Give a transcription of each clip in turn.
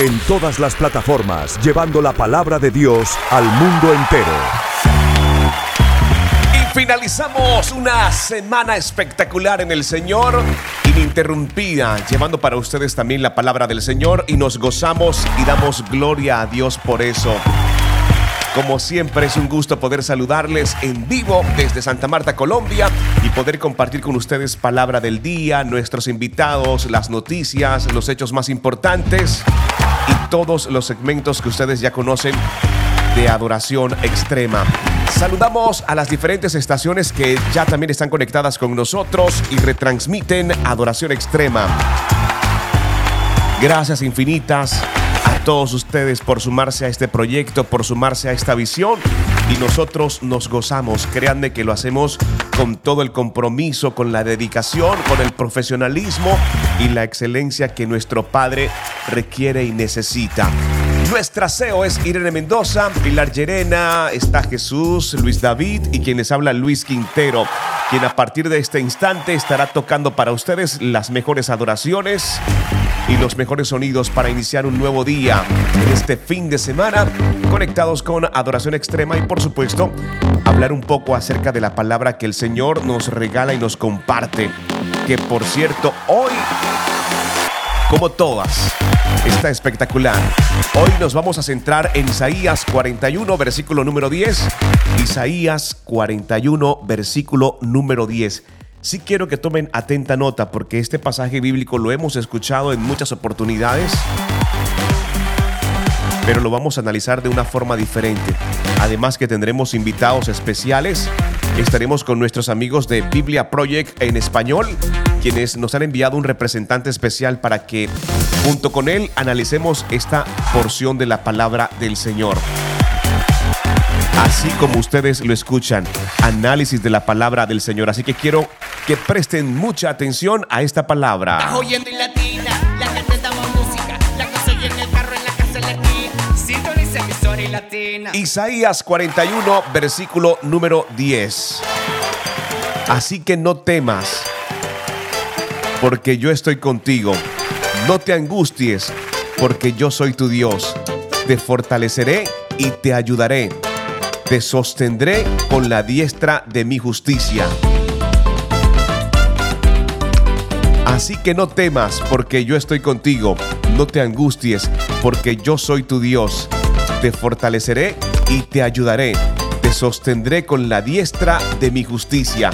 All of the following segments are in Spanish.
En todas las plataformas, llevando la palabra de Dios al mundo entero. Y finalizamos una semana espectacular en el Señor, ininterrumpida, llevando para ustedes también la palabra del Señor y nos gozamos y damos gloria a Dios por eso. Como siempre es un gusto poder saludarles en vivo desde Santa Marta, Colombia y poder compartir con ustedes palabra del día, nuestros invitados, las noticias, los hechos más importantes todos los segmentos que ustedes ya conocen de adoración extrema. Saludamos a las diferentes estaciones que ya también están conectadas con nosotros y retransmiten adoración extrema. Gracias infinitas todos ustedes por sumarse a este proyecto, por sumarse a esta visión. Y nosotros nos gozamos. Créanme que lo hacemos con todo el compromiso, con la dedicación, con el profesionalismo y la excelencia que nuestro Padre requiere y necesita. Nuestra CEO es Irene Mendoza, Pilar Llerena, está Jesús, Luis David y quien les habla Luis Quintero, quien a partir de este instante estará tocando para ustedes las mejores adoraciones y los mejores sonidos para iniciar un nuevo día en este fin de semana, conectados con Adoración Extrema y por supuesto hablar un poco acerca de la palabra que el Señor nos regala y nos comparte, que por cierto hoy, como todas, está espectacular. Hoy nos vamos a centrar en Isaías 41, versículo número 10. Isaías 41, versículo número 10. Sí quiero que tomen atenta nota porque este pasaje bíblico lo hemos escuchado en muchas oportunidades, pero lo vamos a analizar de una forma diferente. Además que tendremos invitados especiales, estaremos con nuestros amigos de Biblia Project en español, quienes nos han enviado un representante especial para que junto con él analicemos esta porción de la palabra del Señor así como ustedes lo escuchan, análisis de la palabra del Señor. Así que quiero que presten mucha atención a esta palabra. Isaías 41, versículo número 10. Así que no temas, porque yo estoy contigo. No te angusties, porque yo soy tu Dios. Te fortaleceré y te ayudaré te sostendré con la diestra de mi justicia. Así que no temas, porque yo estoy contigo. No te angusties, porque yo soy tu Dios. Te fortaleceré y te ayudaré. Te sostendré con la diestra de mi justicia.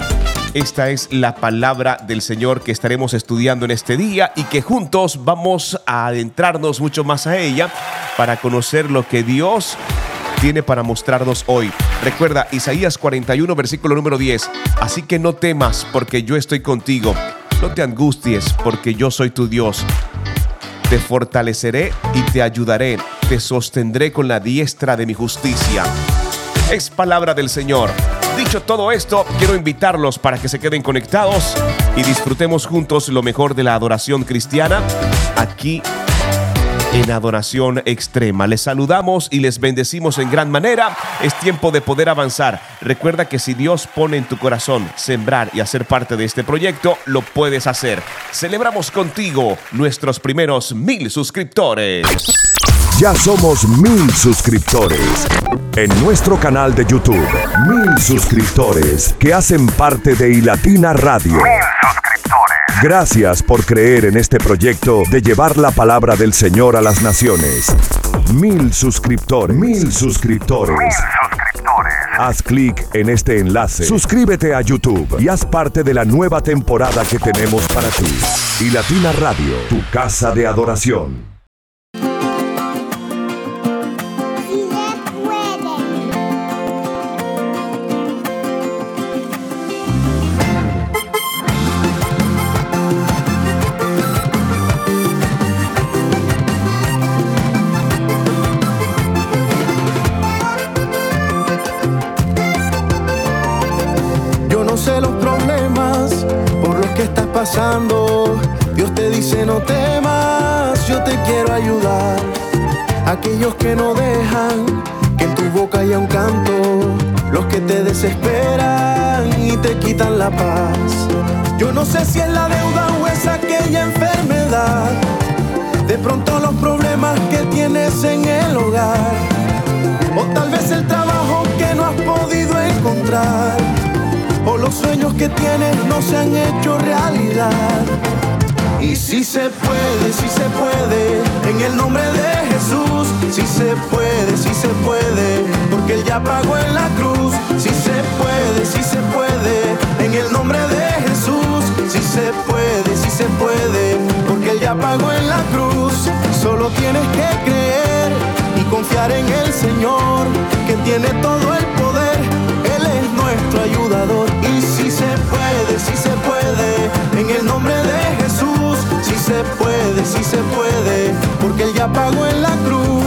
Esta es la palabra del Señor que estaremos estudiando en este día y que juntos vamos a adentrarnos mucho más a ella para conocer lo que Dios tiene para mostrarnos hoy. Recuerda Isaías 41, versículo número 10. Así que no temas porque yo estoy contigo. No te angusties porque yo soy tu Dios. Te fortaleceré y te ayudaré. Te sostendré con la diestra de mi justicia. Es palabra del Señor. Dicho todo esto, quiero invitarlos para que se queden conectados y disfrutemos juntos lo mejor de la adoración cristiana aquí en adoración extrema. Les saludamos y les bendecimos en gran manera. Es tiempo de poder avanzar. Recuerda que si Dios pone en tu corazón sembrar y hacer parte de este proyecto, lo puedes hacer. Celebramos contigo nuestros primeros mil suscriptores. Ya somos mil suscriptores. En nuestro canal de YouTube, mil suscriptores que hacen parte de iLatina Radio. Gracias por creer en este proyecto de llevar la palabra del Señor a las naciones. Mil suscriptores. Mil suscriptores. Haz clic en este enlace. Suscríbete a YouTube y haz parte de la nueva temporada que tenemos para ti. Y Latina Radio, tu casa de adoración. Aquellos que no dejan que en tu boca haya un canto, los que te desesperan y te quitan la paz. Yo no sé si es la deuda o es aquella enfermedad, de pronto los problemas que tienes en el hogar, o tal vez el trabajo que no has podido encontrar o los sueños que tienes no se han hecho realidad. Y si se puede, si se puede, en el nombre de Jesús, si se puede, si se puede, porque Él ya pagó en la cruz, si se puede, si se puede, en el nombre de Jesús, si se puede, si se puede, porque Él ya pagó en la cruz, solo tienes que creer y confiar en el Señor, que tiene todo el poder, Él es nuestro ayudador. Y si se puede, si se puede, en el nombre de Jesús, se puede, si se puede, porque Él ya pagó en la cruz.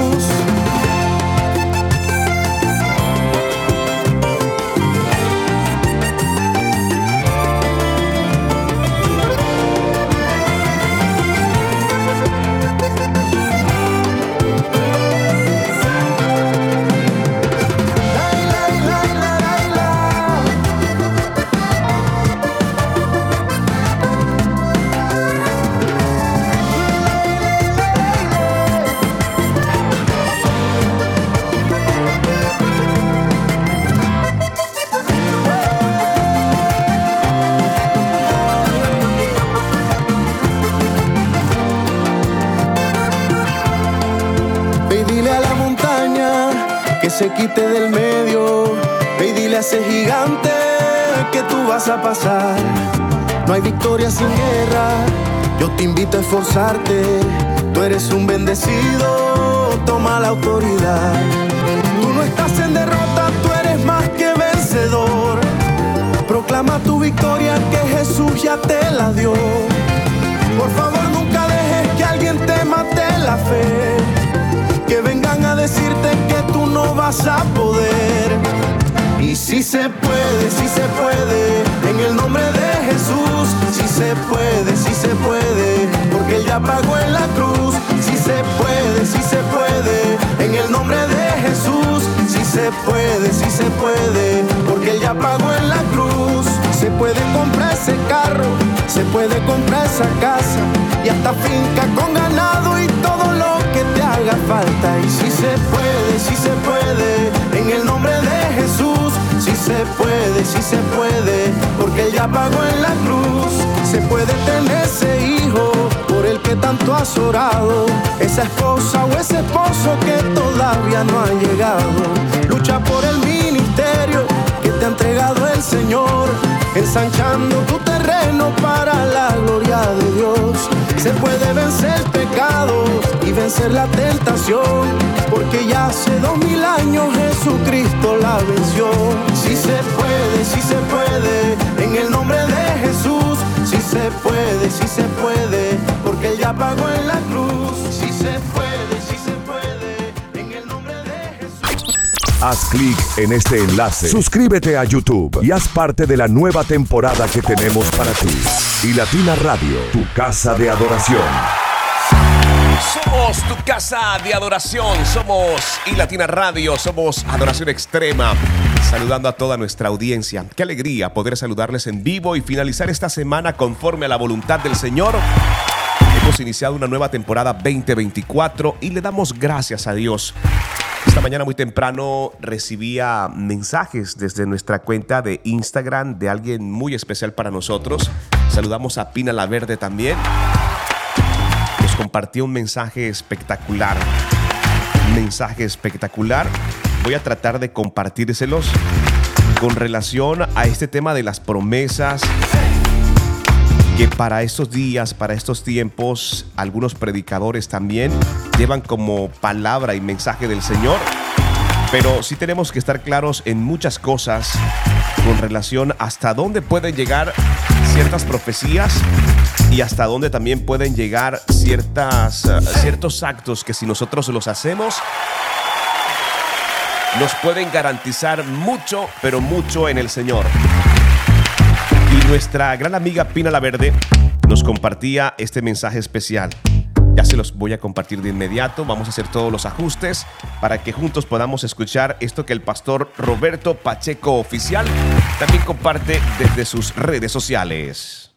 Se quite del medio. Ve y dile a ese gigante que tú vas a pasar. No hay victoria sin guerra. Yo te invito a esforzarte. Tú eres un bendecido. Toma la autoridad. Tú no estás en derrota. Tú eres más que vencedor. Proclama tu victoria que Jesús ya te la dio. Por favor, nunca dejes que alguien te mate la fe. Que vengan a decirte tú no vas a poder. Y si se puede, si se puede, en el nombre de Jesús. Si se puede, si se puede, porque Él ya pagó en la cruz. Si se puede, si se puede, en el nombre de Jesús. Si se puede, si se puede, porque Él ya pagó en la cruz. Se puede comprar ese carro, se puede comprar esa casa y hasta finca con ganado y todo falta. Y si se puede, si se puede, en el nombre de Jesús. Si se puede, si se puede, porque Él ya pagó en la cruz. Se puede tener ese hijo por el que tanto has orado, esa esposa o ese esposo que todavía no ha llegado. Lucha por el ministerio que te ha entregado el Señor, ensanchando tu terreno para la gloria de Dios. Se puede vencer el pecado y vencer la tentación, porque ya hace dos mil años Jesucristo la venció. Si se puede, si se puede, en el nombre de Jesús. Si se puede, si se puede, porque Él ya pagó en la cruz. Si se puede, Haz clic en este enlace, suscríbete a YouTube y haz parte de la nueva temporada que tenemos para ti. Y Latina Radio, tu casa de adoración. Somos tu casa de adoración, somos y Latina Radio, somos Adoración Extrema. Saludando a toda nuestra audiencia. Qué alegría poder saludarles en vivo y finalizar esta semana conforme a la voluntad del Señor. Hemos iniciado una nueva temporada 2024 y le damos gracias a Dios. Esta mañana muy temprano recibía mensajes desde nuestra cuenta de Instagram de alguien muy especial para nosotros. Saludamos a Pina La Verde también nos compartió un mensaje espectacular. Mensaje espectacular. Voy a tratar de compartírselos con relación a este tema de las promesas que para estos días, para estos tiempos, algunos predicadores también llevan como palabra y mensaje del Señor. Pero sí tenemos que estar claros en muchas cosas con relación hasta dónde pueden llegar ciertas profecías y hasta dónde también pueden llegar ciertas, eh, ciertos actos que si nosotros los hacemos nos pueden garantizar mucho, pero mucho en el Señor. Nuestra gran amiga Pina La Verde nos compartía este mensaje especial. Ya se los voy a compartir de inmediato. Vamos a hacer todos los ajustes para que juntos podamos escuchar esto que el pastor Roberto Pacheco Oficial también comparte desde sus redes sociales.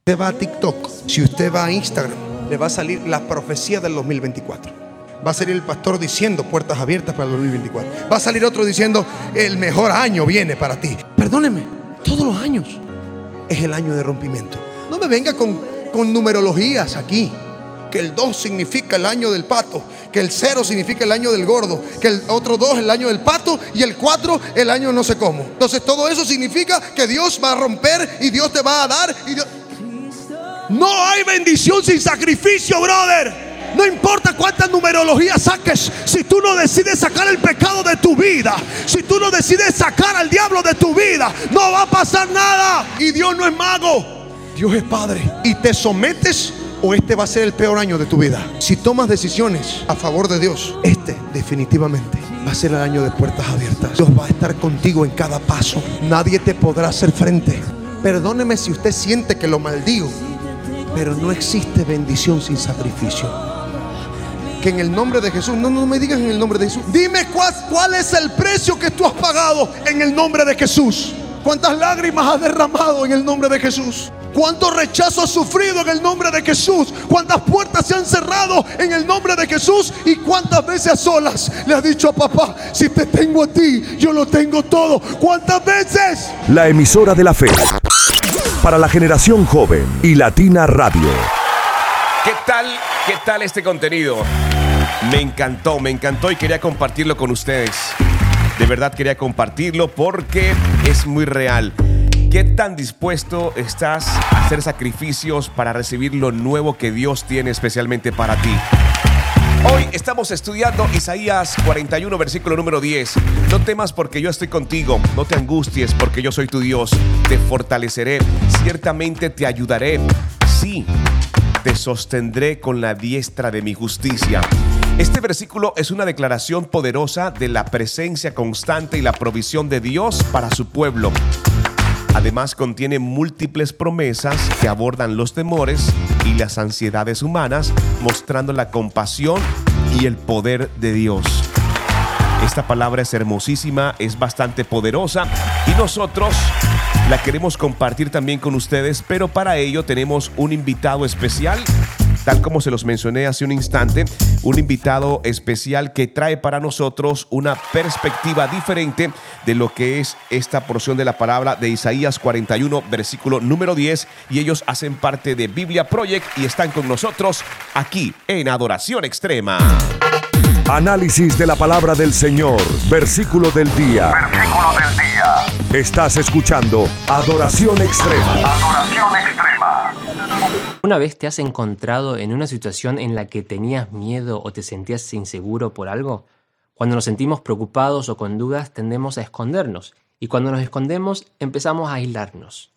Usted va a TikTok, si usted va a Instagram, le va a salir la profecía del 2024. Va a salir el pastor diciendo puertas abiertas para el 2024. Va a salir otro diciendo el mejor año viene para ti. Perdóneme, todos los años es el año de rompimiento. No me venga con, con numerologías aquí que el 2 significa el año del pato, que el 0 significa el año del gordo, que el otro 2 el año del pato y el 4 el año no sé cómo. Entonces todo eso significa que Dios va a romper y Dios te va a dar. Y No hay bendición sin sacrificio, brother. No importa cuántas numerologías saques, si tú no decides sacar el pecado de tu vida, si tú no decides sacar al diablo de tu vida, no va a pasar nada. Y Dios no es mago, Dios es Padre. Y te sometes o este va a ser el peor año de tu vida. Si tomas decisiones a favor de Dios, este definitivamente va a ser el año de puertas abiertas. Dios va a estar contigo en cada paso. Nadie te podrá hacer frente. Perdóneme si usted siente que lo maldigo, pero no existe bendición sin sacrificio. Que en el nombre de Jesús, no, no me digas en el nombre de Jesús. Dime cuál, cuál es el precio que tú has pagado en el nombre de Jesús. ¿Cuántas lágrimas has derramado en el nombre de Jesús? ¿Cuánto rechazo has sufrido en el nombre de Jesús? ¿Cuántas puertas se han cerrado en el nombre de Jesús? ¿Y cuántas veces a solas le has dicho a papá, si te tengo a ti, yo lo tengo todo? ¿Cuántas veces? La emisora de la fe. Para la generación joven y Latina Radio. ¿Qué tal? ¿Qué tal este contenido? Me encantó, me encantó y quería compartirlo con ustedes. De verdad quería compartirlo porque es muy real. ¿Qué tan dispuesto estás a hacer sacrificios para recibir lo nuevo que Dios tiene especialmente para ti? Hoy estamos estudiando Isaías 41, versículo número 10. No temas porque yo estoy contigo, no te angusties porque yo soy tu Dios, te fortaleceré, ciertamente te ayudaré. Sí, te sostendré con la diestra de mi justicia. Este versículo es una declaración poderosa de la presencia constante y la provisión de Dios para su pueblo. Además contiene múltiples promesas que abordan los temores y las ansiedades humanas, mostrando la compasión y el poder de Dios. Esta palabra es hermosísima, es bastante poderosa y nosotros la queremos compartir también con ustedes, pero para ello tenemos un invitado especial tal como se los mencioné hace un instante, un invitado especial que trae para nosotros una perspectiva diferente de lo que es esta porción de la palabra de Isaías 41, versículo número 10, y ellos hacen parte de Biblia Project y están con nosotros aquí en Adoración Extrema. Análisis de la palabra del Señor, versículo del día. Versículo del día. Estás escuchando Adoración Extrema. Adoración Extrema. ¿Una vez te has encontrado en una situación en la que tenías miedo o te sentías inseguro por algo? Cuando nos sentimos preocupados o con dudas tendemos a escondernos y cuando nos escondemos empezamos a aislarnos.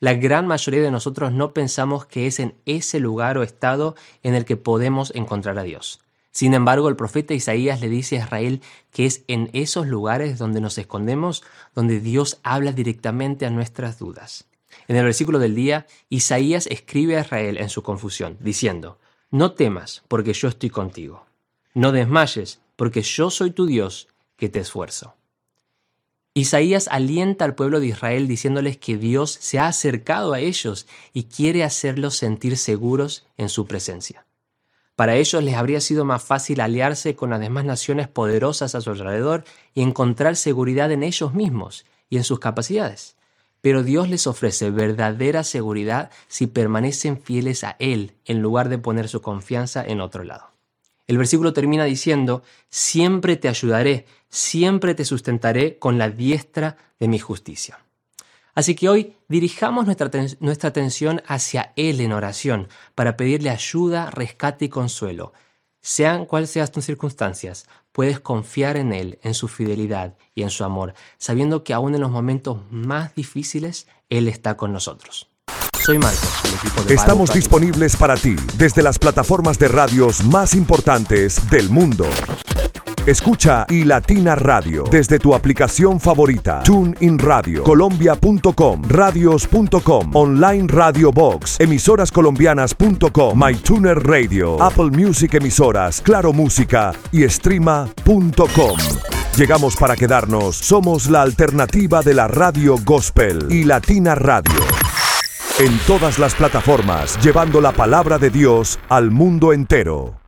La gran mayoría de nosotros no pensamos que es en ese lugar o estado en el que podemos encontrar a Dios. Sin embargo, el profeta Isaías le dice a Israel que es en esos lugares donde nos escondemos donde Dios habla directamente a nuestras dudas. En el versículo del día, Isaías escribe a Israel en su confusión, diciendo, No temas, porque yo estoy contigo. No desmayes, porque yo soy tu Dios, que te esfuerzo. Isaías alienta al pueblo de Israel diciéndoles que Dios se ha acercado a ellos y quiere hacerlos sentir seguros en su presencia. Para ellos les habría sido más fácil aliarse con las demás naciones poderosas a su alrededor y encontrar seguridad en ellos mismos y en sus capacidades. Pero Dios les ofrece verdadera seguridad si permanecen fieles a Él en lugar de poner su confianza en otro lado. El versículo termina diciendo, siempre te ayudaré, siempre te sustentaré con la diestra de mi justicia. Así que hoy dirijamos nuestra, nuestra, atención hacia Él en oración para pedirle ayuda, rescate y consuelo. Sean cuales sean tus circunstancias, puedes confiar en Él, en su fidelidad y en su amor, sabiendo que aún en los momentos más difíciles, Él está con nosotros. Soy Marcos. Estamos disponibles para ti desde las plataformas de radios más importantes del mundo. Escucha y Latina Radio desde tu aplicación favorita. TuneIn Radio, Colombia.com, radios.com, Online Radio Box, emisorascolombianas.com, MyTuner Radio, Apple Music Emisoras, Claro Música y Streama.com. Llegamos para quedarnos. Somos la alternativa de la radio gospel y Latina Radio. En todas las plataformas, llevando la palabra de Dios al mundo entero.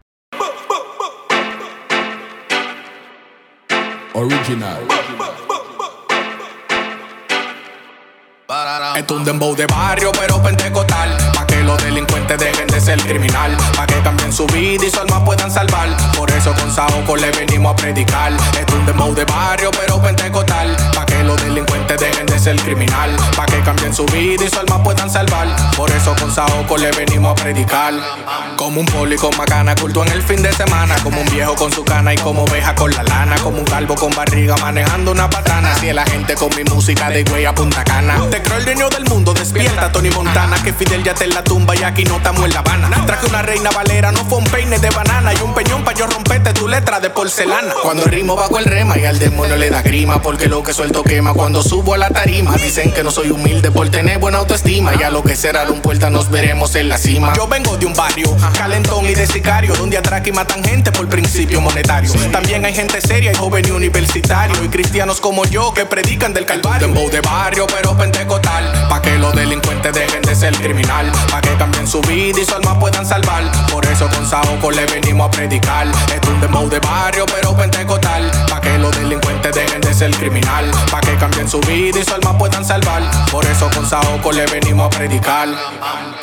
Original. Esto es un dembow de barrio, pero pentecostal. Pa' que los delincuentes dejen de ser criminal. Pa' que cambien su vida y su alma puedan salvar. Por eso con Saoco le venimos a predicar. Es un dembow de barrio, pero pentecostal. Pa' que los delincuentes dejen de ser criminal. Pa' que cambien su vida y su alma puedan salvar. Por eso con Saoco le venimos a predicar. Como un poli con macana, culto en el fin de semana. Como un viejo con su cana y como oveja con la lana. Como un calvo con barriga manejando una patana. Si la gente con mi música de güey a punta cana. Te creo el dueño del mundo, despierta Tony Montana. Que Fidel ya te en la tumba y aquí no estamos en La Habana. Traje una reina valera, no fue un peine de banana. Y un peñón pa' yo romperte tu letra de porcelana. Cuando el ritmo bajo el rema y al demonio le da grima. Porque lo que suelto quema cuando subo a la tarima. Dicen que no soy humilde por tener buena autoestima. Y a lo que será un puerta nos veremos en la cima. Yo vengo de un barrio calentón y de sicario. Donde atracan y matan gente por principio monetario. También hay gente seria y joven y universitario. Y cristianos como yo que predican del calvario. Dembow de barrio, pero pentecostal. Pa' que los delincuentes dejen de ser criminal. Pa' que cambien su vida y su puedan salvar. Por eso con Saoco le venimos a predicar. Es un dembow de barrio, pero pentecostal. Los delincuentes dejen de ser criminal. Pa' que cambien su vida y su alma puedan salvar. Por eso con Saoco le venimos a predicar.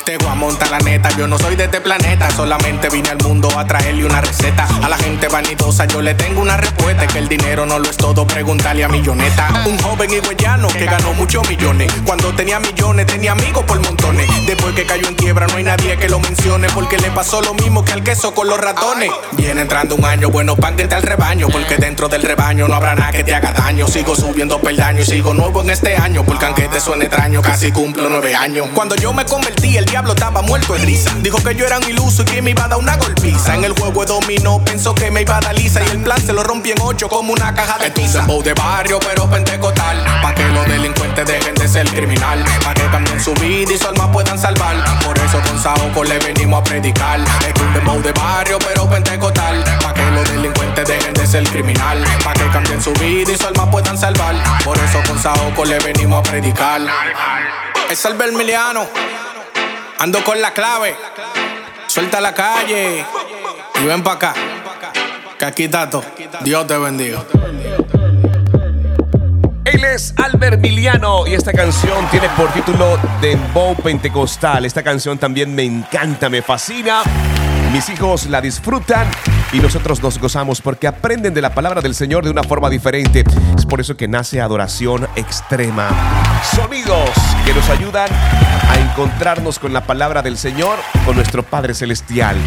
Te voy a montar la neta, yo no soy de este planeta. Solamente vine al mundo a traerle una receta. A la gente vanidosa yo le tengo una respuesta. Que el dinero no lo es todo, pregúntale a Milloneta. Un joven higüeyano que ganó muchos millones. Cuando tenía millones tenía amigos por montones. Después que cayó en quiebra no hay nadie que lo mencione. Porque le pasó lo mismo que al queso con los ratones. Viene entrando un año bueno pan al rebaño. Porque dentro del rebaño no habrá nada que te haga daño. Sigo subiendo peldaños y sigo nuevo en este año. Porque aunque te suene extraño, casi cumplo nueve años. Cuando yo me convertí, el diablo estaba muerto de risa. Dijo que yo era un iluso y que me iba a dar una golpiza. En el juego de dominó pensó que me iba a dar lisa. Y el plan se lo rompí en ocho como una caja de pizza. Es de barrio, pero pentecostal. Pa' que los delincuentes dejen de ser criminal. Pa' que cambien su vida y su alma puedan salvar. Por eso con Saoco le venimos a predicar. Es un dembow de barrio, pero pentecostal. Pa' que los delincuentes dejen ser criminal. Pa' que cambien su vida y su alma puedan salvar. Por eso con Saoco le venimos a predicar. Es el Vermiliano. Ando con la clave. Suelta la calle. Y ven pa' acá. Que aquí tato. Dios te bendiga. Él es Albert Miliano y esta canción tiene por título Dembow Pentecostal. Esta canción también me encanta, me fascina. Mis hijos la disfrutan y nosotros nos gozamos porque aprenden de la palabra del Señor de una forma diferente. Es por eso que nace adoración extrema. Sonidos que nos ayudan a encontrarnos con la palabra del Señor, con nuestro Padre Celestial.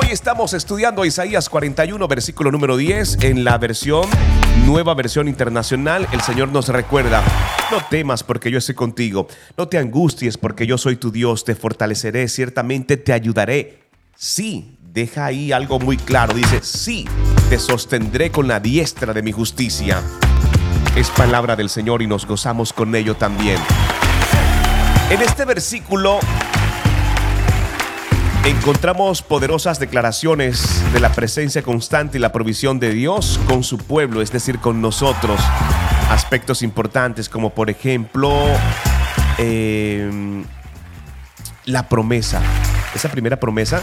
Hoy estamos estudiando Isaías 41, versículo número 10, en la versión, nueva versión internacional. El Señor nos recuerda, no temas porque yo estoy contigo, no te angusties porque yo soy tu Dios, te fortaleceré, ciertamente te ayudaré. Sí, deja ahí algo muy claro, dice, sí, te sostendré con la diestra de mi justicia. Es palabra del Señor y nos gozamos con ello también. En este versículo encontramos poderosas declaraciones de la presencia constante y la provisión de Dios con su pueblo, es decir, con nosotros. Aspectos importantes como por ejemplo eh, la promesa. Esa primera promesa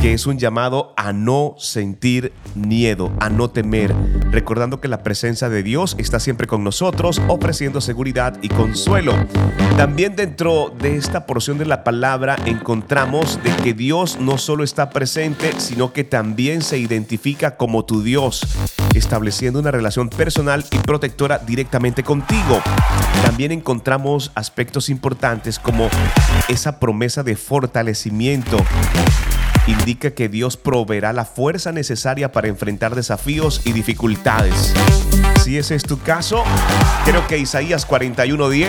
que es un llamado a no sentir miedo, a no temer, recordando que la presencia de Dios está siempre con nosotros, ofreciendo seguridad y consuelo. También dentro de esta porción de la palabra encontramos de que Dios no solo está presente, sino que también se identifica como tu Dios, estableciendo una relación personal y protectora directamente contigo. También encontramos aspectos importantes como esa promesa de fortalecimiento indica que Dios proveerá la fuerza necesaria para enfrentar desafíos y dificultades. Si ese es tu caso, creo que Isaías 41:10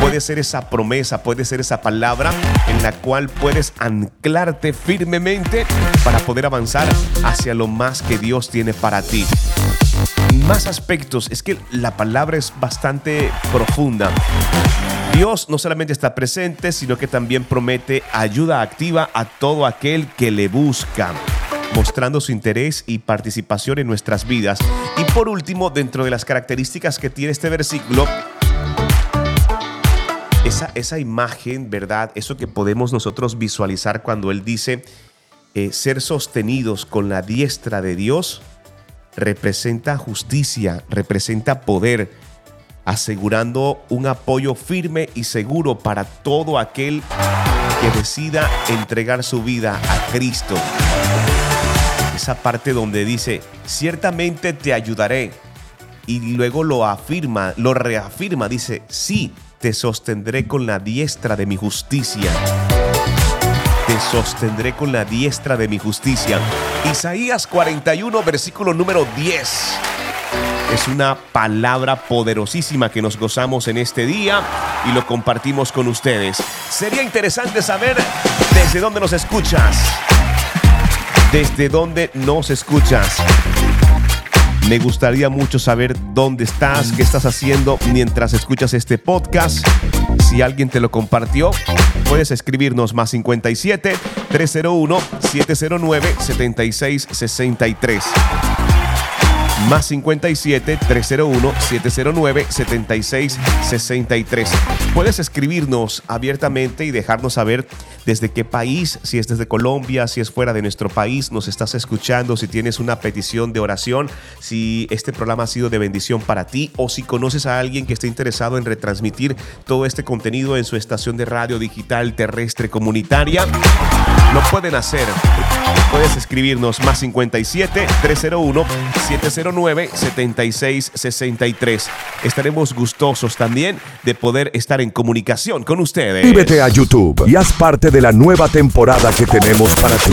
puede ser esa promesa, puede ser esa palabra en la cual puedes anclarte firmemente para poder avanzar hacia lo más que Dios tiene para ti. Más aspectos, es que la palabra es bastante profunda. Dios no solamente está presente, sino que también promete ayuda activa a todo aquel que le busca mostrando su interés y participación en nuestras vidas. Y por último, dentro de las características que tiene este versículo, esa, esa imagen, ¿verdad? Eso que podemos nosotros visualizar cuando Él dice eh, ser sostenidos con la diestra de Dios, representa justicia, representa poder, asegurando un apoyo firme y seguro para todo aquel que decida entregar su vida a Cristo. Esa parte donde dice, ciertamente te ayudaré. Y luego lo afirma, lo reafirma, dice, sí, te sostendré con la diestra de mi justicia. Te sostendré con la diestra de mi justicia. Isaías 41, versículo número 10. Es una palabra poderosísima que nos gozamos en este día y lo compartimos con ustedes. Sería interesante saber desde dónde nos escuchas. Desde dónde nos escuchas. Me gustaría mucho saber dónde estás, qué estás haciendo mientras escuchas este podcast. Si alguien te lo compartió, puedes escribirnos más 57 301 709 7663 más 57 301 709 7663. Puedes escribirnos abiertamente y dejarnos saber desde qué país, si es desde Colombia, si es fuera de nuestro país, nos estás escuchando, si tienes una petición de oración, si este programa ha sido de bendición para ti o si conoces a alguien que esté interesado en retransmitir todo este contenido en su estación de radio digital terrestre comunitaria. Lo pueden hacer. Puedes escribirnos más 57 301 709 7663. Estaremos gustosos también de poder estar en comunicación con ustedes. Suscríbete a YouTube y haz parte de la nueva temporada que tenemos para ti.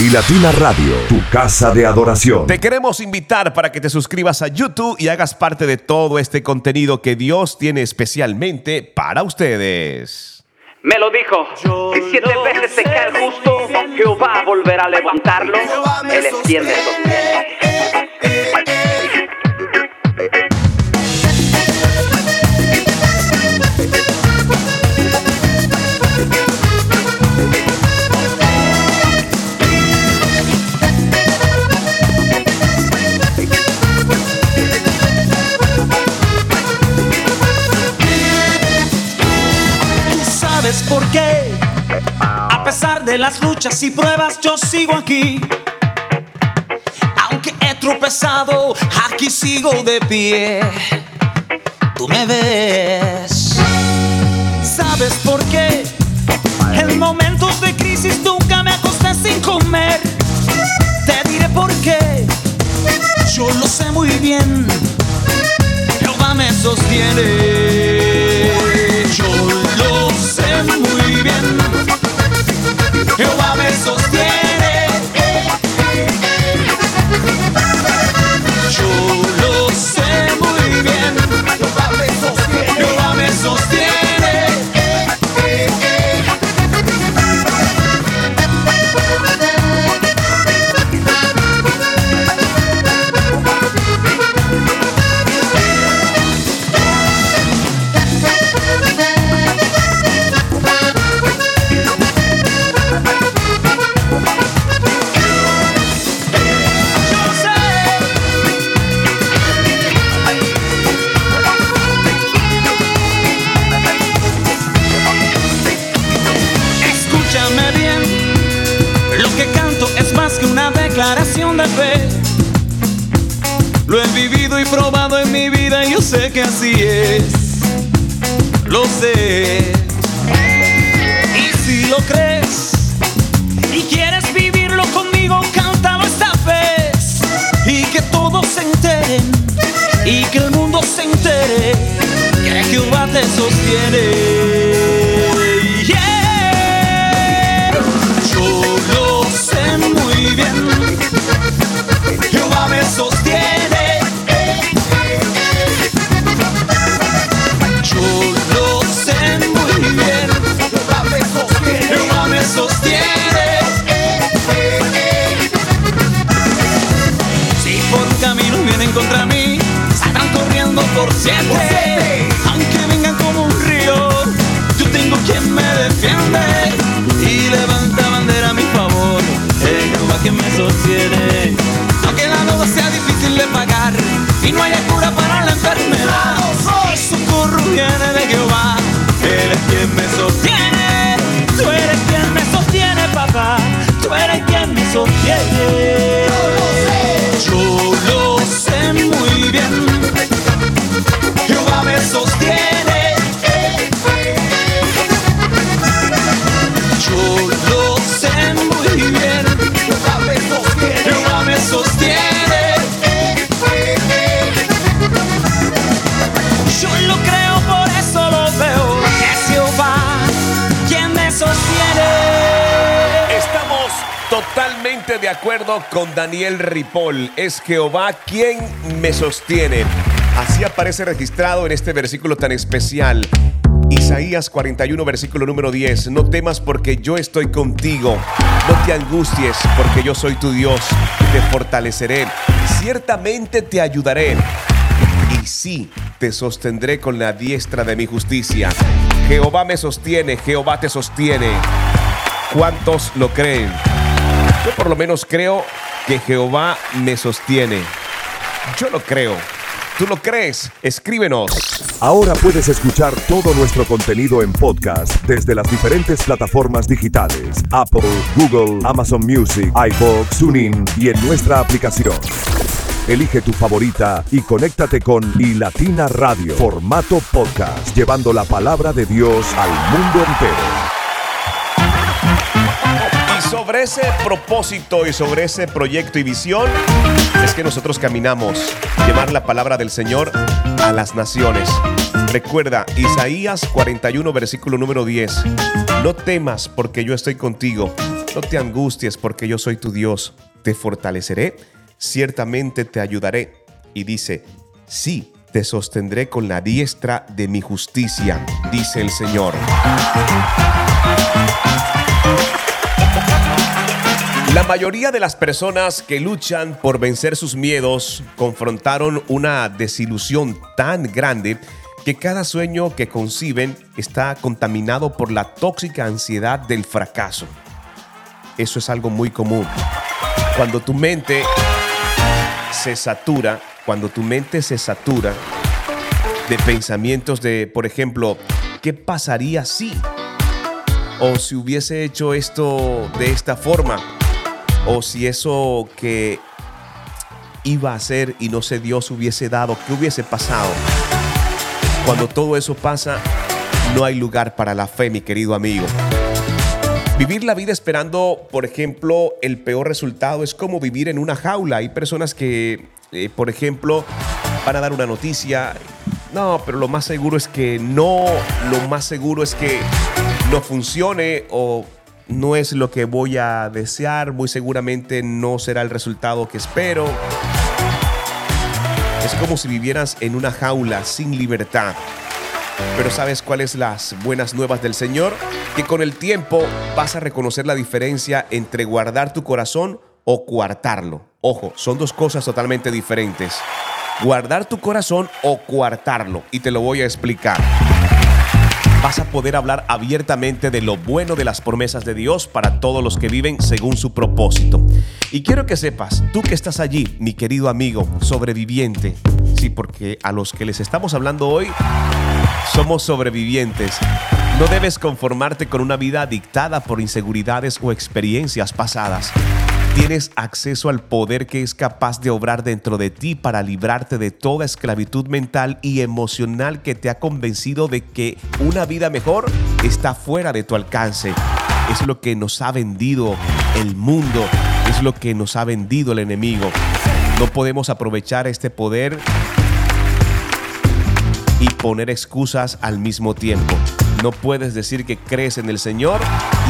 Y Latina Radio, tu casa de adoración. Te queremos invitar para que te suscribas a YouTube y hagas parte de todo este contenido que Dios tiene especialmente para ustedes. Me lo dijo, si siete veces se cae el justo, Jehová volverá a levantarlo, Él extiende sostiene. ¿Sabes por qué? A pesar de las luchas y pruebas, yo sigo aquí. Aunque he tropezado, aquí sigo de pie. Tú me ves. ¿Sabes por qué? En momentos de crisis nunca me acosté sin comer. Te diré por qué. Yo lo sé muy bien. Jehová me sostiene. Siete. De acuerdo con Daniel Ripoll. Es Jehová quien me sostiene. Así aparece registrado en este versículo tan especial. Isaías 41, versículo número 10. No temas porque yo estoy contigo. No te angusties porque yo soy tu Dios. Te fortaleceré. Ciertamente te ayudaré. Y sí, te sostendré con la diestra de mi justicia. Jehová me sostiene, Jehová te sostiene. ¿Cuántos lo creen? Yo por lo menos creo que Jehová me sostiene. Yo lo creo. ¿Tú lo crees? Escríbenos. Ahora puedes escuchar todo nuestro contenido en podcast desde las diferentes plataformas digitales: Apple, Google, Amazon Music, iBox, TuneIn y en nuestra aplicación. Elige tu favorita y conéctate con iLatina Radio, formato podcast, llevando la palabra de Dios al mundo entero. Sobre ese propósito y sobre ese proyecto y visión es que nosotros caminamos, llevar la palabra del Señor a las naciones. Recuerda, Isaías 41, versículo número 10. No temas porque yo estoy contigo. No te angusties porque yo soy tu Dios. Te fortaleceré, ciertamente te ayudaré. Y dice, sí, te sostendré con la diestra de mi justicia, dice el Señor. La mayoría de las personas que luchan por vencer sus miedos confrontaron una desilusión tan grande que cada sueño que conciben está contaminado por la tóxica ansiedad del fracaso. Eso es algo muy común. Cuando tu mente se satura, cuando tu mente se satura de pensamientos de, por ejemplo, ¿qué pasaría si? O si hubiese hecho esto de esta forma. O si eso que iba a hacer y no se dio se hubiese dado, ¿qué hubiese pasado? Cuando todo eso pasa, no hay lugar para la fe, mi querido amigo. Vivir la vida esperando, por ejemplo, el peor resultado es como vivir en una jaula. Hay personas que, eh, por ejemplo, van a dar una noticia. No, pero lo más seguro es que no. Lo más seguro es que no funcione o no es lo que voy a desear. Muy seguramente no será el resultado que espero. Es como si vivieras en una jaula sin libertad. Pero ¿sabes cuáles las buenas nuevas del Señor? Que con el tiempo vas a reconocer la diferencia entre guardar tu corazón o coartarlo. Ojo, son dos cosas totalmente diferentes. Guardar tu corazón o coartarlo. Y te lo voy a explicar. Vas a poder hablar abiertamente de lo bueno de las promesas de Dios para todos los que viven según su propósito. Y quiero que sepas, tú que estás allí, mi querido amigo sobreviviente, sí, porque a los que les estamos hablando hoy somos sobrevivientes. No debes conformarte con una vida dictada por inseguridades o experiencias pasadas. Tienes acceso al poder que es capaz de obrar dentro de ti para librarte de toda esclavitud mental y emocional que te ha convencido de que una vida mejor está fuera de tu alcance. Es lo que nos ha vendido el mundo, es lo que nos ha vendido el enemigo. No podemos aprovechar este poder y poner excusas al mismo tiempo. No puedes decir que crees en el Señor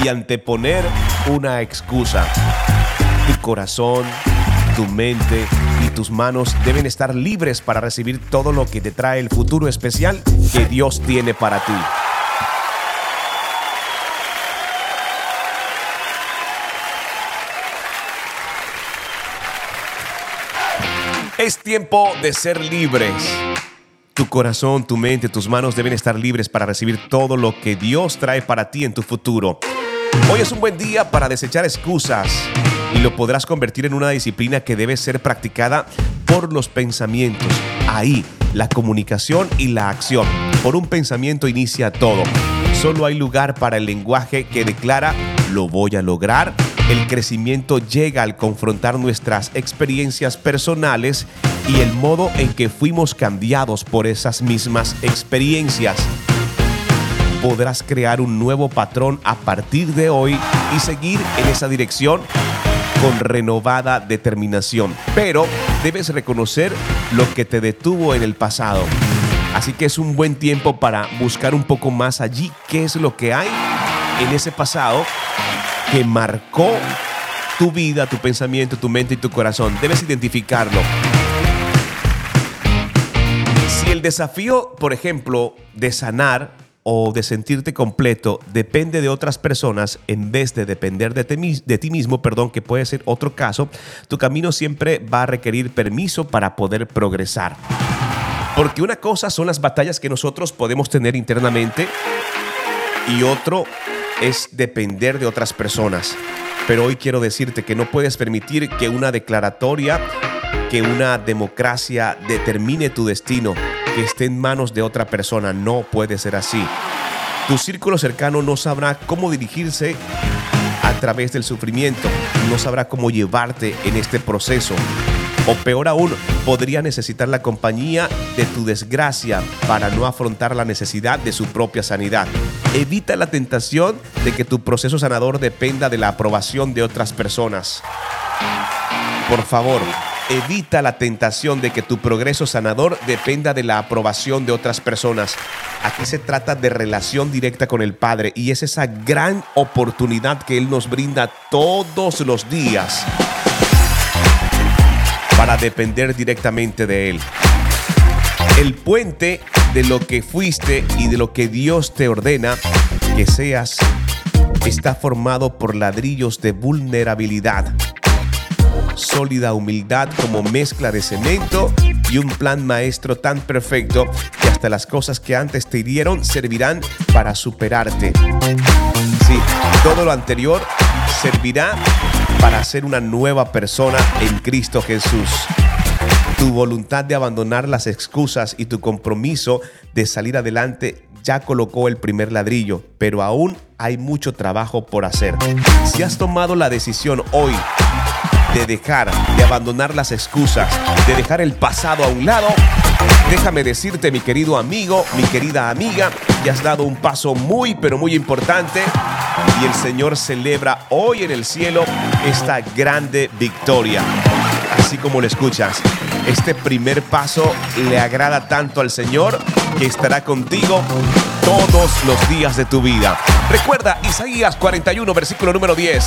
y anteponer una excusa. Corazón, tu mente y tus manos deben estar libres para recibir todo lo que te trae el futuro especial que Dios tiene para ti. Es tiempo de ser libres. Tu corazón, tu mente, tus manos deben estar libres para recibir todo lo que Dios trae para ti en tu futuro. Hoy es un buen día para desechar excusas y lo podrás convertir en una disciplina que debe ser practicada por los pensamientos. Ahí, la comunicación y la acción. Por un pensamiento inicia todo. Solo hay lugar para el lenguaje que declara lo voy a lograr. El crecimiento llega al confrontar nuestras experiencias personales y el modo en que fuimos cambiados por esas mismas experiencias. Podrás crear un nuevo patrón a partir de hoy y seguir en esa dirección con renovada determinación. Pero debes reconocer lo que te detuvo en el pasado. Así que es un buen tiempo para buscar un poco más allí qué es lo que hay en ese pasado que marcó tu vida, tu pensamiento, tu mente y tu corazón. Debes identificarlo. Si el desafío, por ejemplo, de sanar o de sentirte completo depende de otras personas en vez de depender de ti, mismo, perdón, que puede ser otro caso, tu camino siempre va a requerir permiso para poder progresar. Porque una cosa son las batallas que nosotros podemos tener internamente y otro es depender de otras personas. Pero hoy quiero decirte que no puedes permitir que una declaratoria, que una democracia determine tu destino, esté en manos de otra persona. No puede ser así. Tu círculo cercano no sabrá cómo dirigirse a través del sufrimiento, no sabrá cómo llevarte en este proceso. O peor aún, podría necesitar la compañía de tu desgracia para no afrontar la necesidad de su propia sanidad. Evita la tentación de que tu proceso sanador dependa de la aprobación de otras personas. Por favor, evita la tentación de que tu progreso sanador dependa de la aprobación de otras personas. Aquí se trata de relación directa con el Padre y es esa gran oportunidad que Él nos brinda todos los días para depender directamente de Él. El puente de lo que fuiste y de lo que Dios te ordena que seas está formado por ladrillos de vulnerabilidad, sólida humildad como mezcla de cemento y un plan maestro tan perfecto que hasta las cosas que antes te hirieron servirán para superarte. Sí, todo lo anterior servirá para ser una nueva persona en Cristo Jesús. Tu voluntad de abandonar las excusas y tu compromiso de salir adelante ya colocó el primer ladrillo, pero aún hay mucho trabajo por hacer. Si has tomado la decisión hoy de dejar, de abandonar las excusas, de dejar el pasado a un lado, déjame decirte, mi querido amigo, mi querida amiga, que has dado un paso muy, pero muy importante y el Señor celebra hoy en el cielo esta grande victoria. Así como lo escuchas, este primer paso le agrada tanto al Señor que estará contigo todos los días de tu vida. Recuerda Isaías 41, versículo número 10.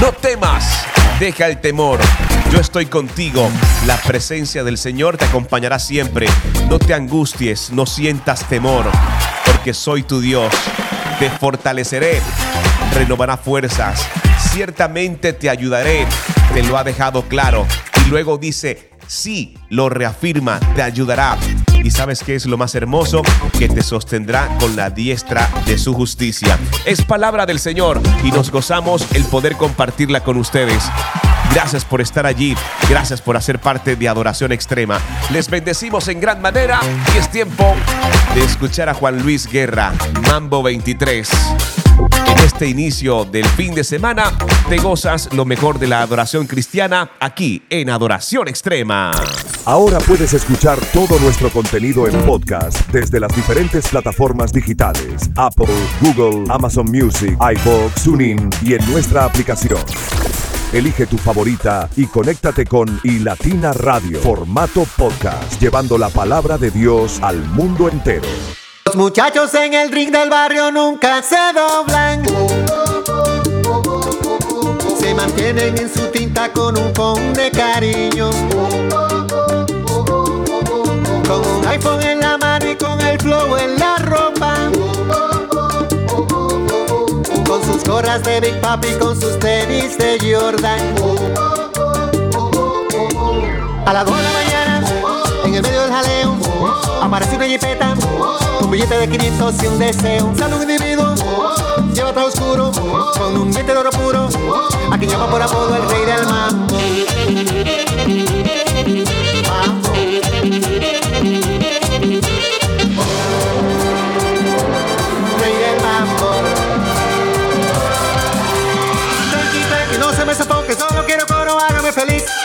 No temas, deja el temor. Yo estoy contigo. La presencia del Señor te acompañará siempre. No te angusties, no sientas temor, porque soy tu Dios. Te fortaleceré, renovará fuerzas. Ciertamente te ayudaré. Te lo ha dejado claro. Y luego dice, sí, lo reafirma, te ayudará. Y sabes qué es lo más hermoso? Que te sostendrá con la diestra de su justicia. Es palabra del Señor y nos gozamos el poder compartirla con ustedes. Gracias por estar allí. Gracias por hacer parte de Adoración Extrema. Les bendecimos en gran manera y es tiempo de escuchar a Juan Luis Guerra, Mambo 23. Este inicio del fin de semana, te gozas lo mejor de la adoración cristiana aquí en Adoración Extrema. Ahora puedes escuchar todo nuestro contenido en podcast desde las diferentes plataformas digitales: Apple, Google, Amazon Music, iBox, TuneIn y en nuestra aplicación. Elige tu favorita y conéctate con iLatina Radio, formato podcast, llevando la palabra de Dios al mundo entero. Los muchachos en el ring del barrio nunca se doblan. Se mantienen en su tinta con un phone de cariño. Con un iPhone en la mano y con el flow en la ropa. Con sus gorras de Big Papi, con sus tenis de Jordan. A las 2 de la mañana, en el medio del jaleo Aparece una jipeta, un billete de 500 y un deseo. Un individuo, lleva todo oscuro, con un billete de oro puro. A quien llama por apodo el rey del tranqui, no se me solo quiero coro, hágame feliz.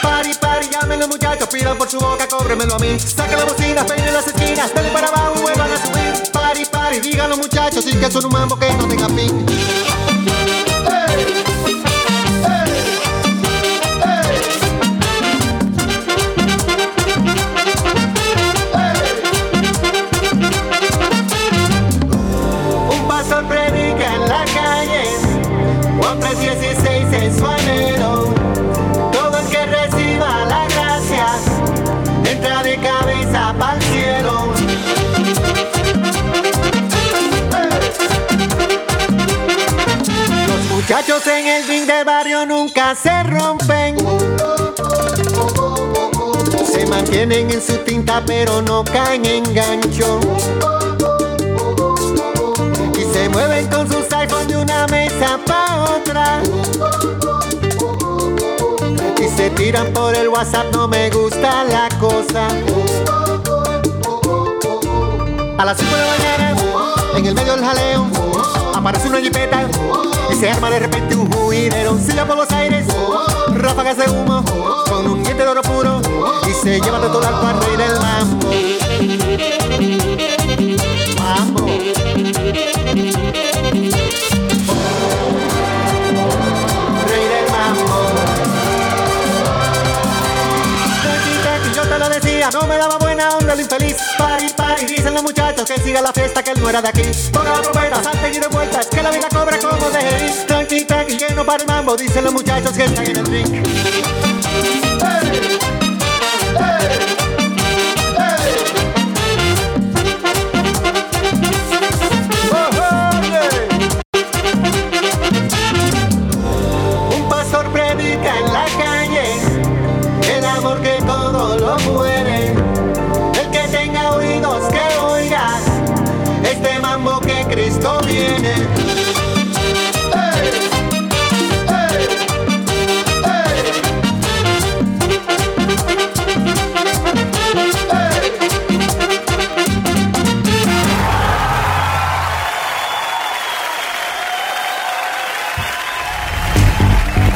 Llamen los muchachos, pidan por su boca, cóbremelo a mí. Saca la bocina, peinen las esquinas, denle para abajo, vuelvan a subir. Pari, pari, digan los muchachos, sí que son un mambo que no tenga fin. Pero no caen en gancho. Y se mueven con sus iPhones de una mesa pa' otra. Y se tiran por el WhatsApp, no me gusta la cosa. A las 5 de la mañana, en el medio del jaleo, aparece una jipeta y se arma de repente un juidero. Silla por los aires, ráfagas de humo, con un diente de oro puro se lleva de todo al al rey del mambo. Mambo. Rey del mambo. Tranqui, tranqui, yo te lo decía, no me daba buena onda el infeliz. Pari, pari, dicen los muchachos que siga la fiesta, que él no era de aquí. Ponga la trompeta, salte y de vueltas, que la vida cobra como de ir. Tranqui, tranqui, que no para el mambo, dicen los muchachos que están en el ring. Muere. El que tenga oídos que oiga este mambo que Cristo viene.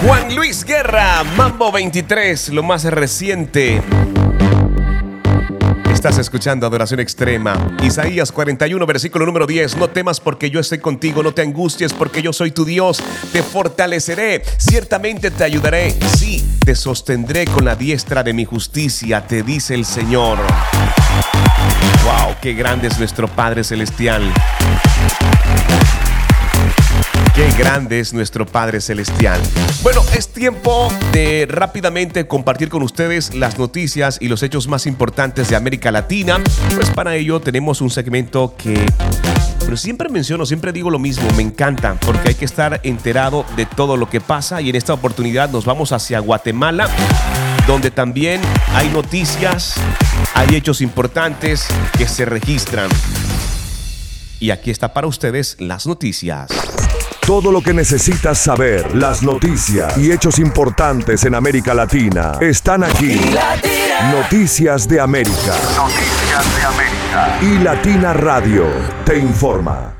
Juan Luis Guerra, Mambo 23, lo más reciente. Estás escuchando Adoración Extrema. Isaías 41, versículo número 10. No temas porque yo estoy contigo, no te angusties porque yo soy tu Dios. Te fortaleceré, ciertamente te ayudaré. Sí, te sostendré con la diestra de mi justicia, te dice el Señor. Wow, qué grande es nuestro Padre Celestial. Qué grande es nuestro Padre Celestial. Bueno, es tiempo de rápidamente compartir con ustedes las noticias y los hechos más importantes de América Latina. Pues para ello tenemos un segmento que pero siempre menciono, siempre digo lo mismo, me encanta porque hay que estar enterado de todo lo que pasa y en esta oportunidad nos vamos hacia Guatemala, donde también hay noticias, hay hechos importantes que se registran. Y aquí está para ustedes las noticias. Todo lo que necesitas saber, las noticias y hechos importantes en América Latina están aquí. Noticias de América. Noticias de América. Y Latina Radio te informa.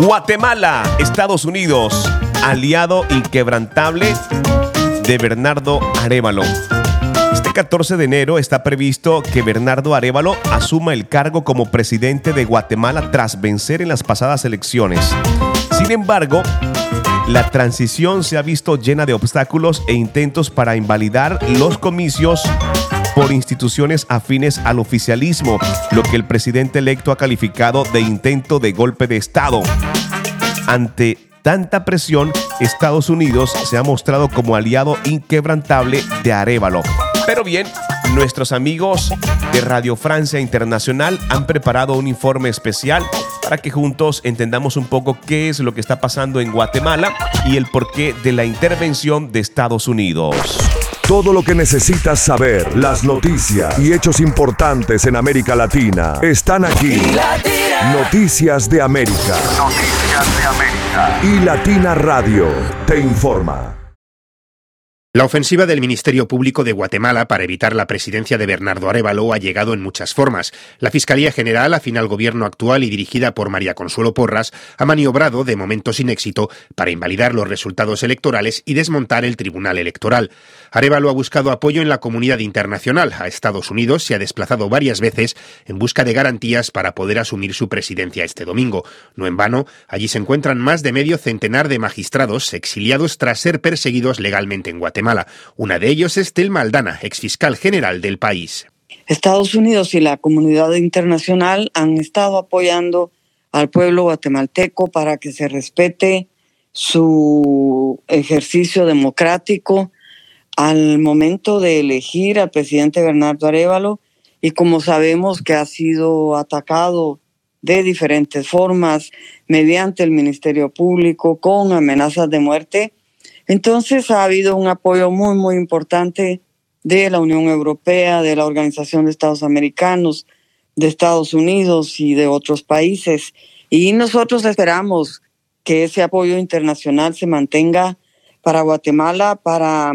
Guatemala, Estados Unidos, aliado inquebrantable de Bernardo Arevalo. Este 14 de enero está previsto que Bernardo Arevalo asuma el cargo como presidente de Guatemala tras vencer en las pasadas elecciones. Sin embargo, la transición se ha visto llena de obstáculos e intentos para invalidar los comicios por instituciones afines al oficialismo, lo que el presidente electo ha calificado de intento de golpe de Estado. Ante tanta presión, Estados Unidos se ha mostrado como aliado inquebrantable de Arevalo. Pero bien, nuestros amigos de Radio Francia Internacional han preparado un informe especial para que juntos entendamos un poco qué es lo que está pasando en Guatemala y el porqué de la intervención de Estados Unidos. Todo lo que necesitas saber, las noticias y hechos importantes en América Latina están aquí. Noticias de América. Noticias de América. Y Latina Radio te informa. La ofensiva del Ministerio Público de Guatemala para evitar la presidencia de Bernardo Arevalo ha llegado en muchas formas. La Fiscalía General, afín al gobierno actual y dirigida por María Consuelo Porras, ha maniobrado, de momento sin éxito, para invalidar los resultados electorales y desmontar el Tribunal Electoral. Arevalo ha buscado apoyo en la comunidad internacional. A Estados Unidos se ha desplazado varias veces en busca de garantías para poder asumir su presidencia este domingo. No en vano, allí se encuentran más de medio centenar de magistrados exiliados tras ser perseguidos legalmente en Guatemala. Una de ellos es Tel Maldana, exfiscal general del país. Estados Unidos y la comunidad internacional han estado apoyando al pueblo guatemalteco para que se respete su ejercicio democrático al momento de elegir al presidente Bernardo Arevalo y como sabemos que ha sido atacado de diferentes formas mediante el Ministerio Público con amenazas de muerte, entonces ha habido un apoyo muy, muy importante de la Unión Europea, de la Organización de Estados Americanos, de Estados Unidos y de otros países. Y nosotros esperamos que ese apoyo internacional se mantenga para Guatemala, para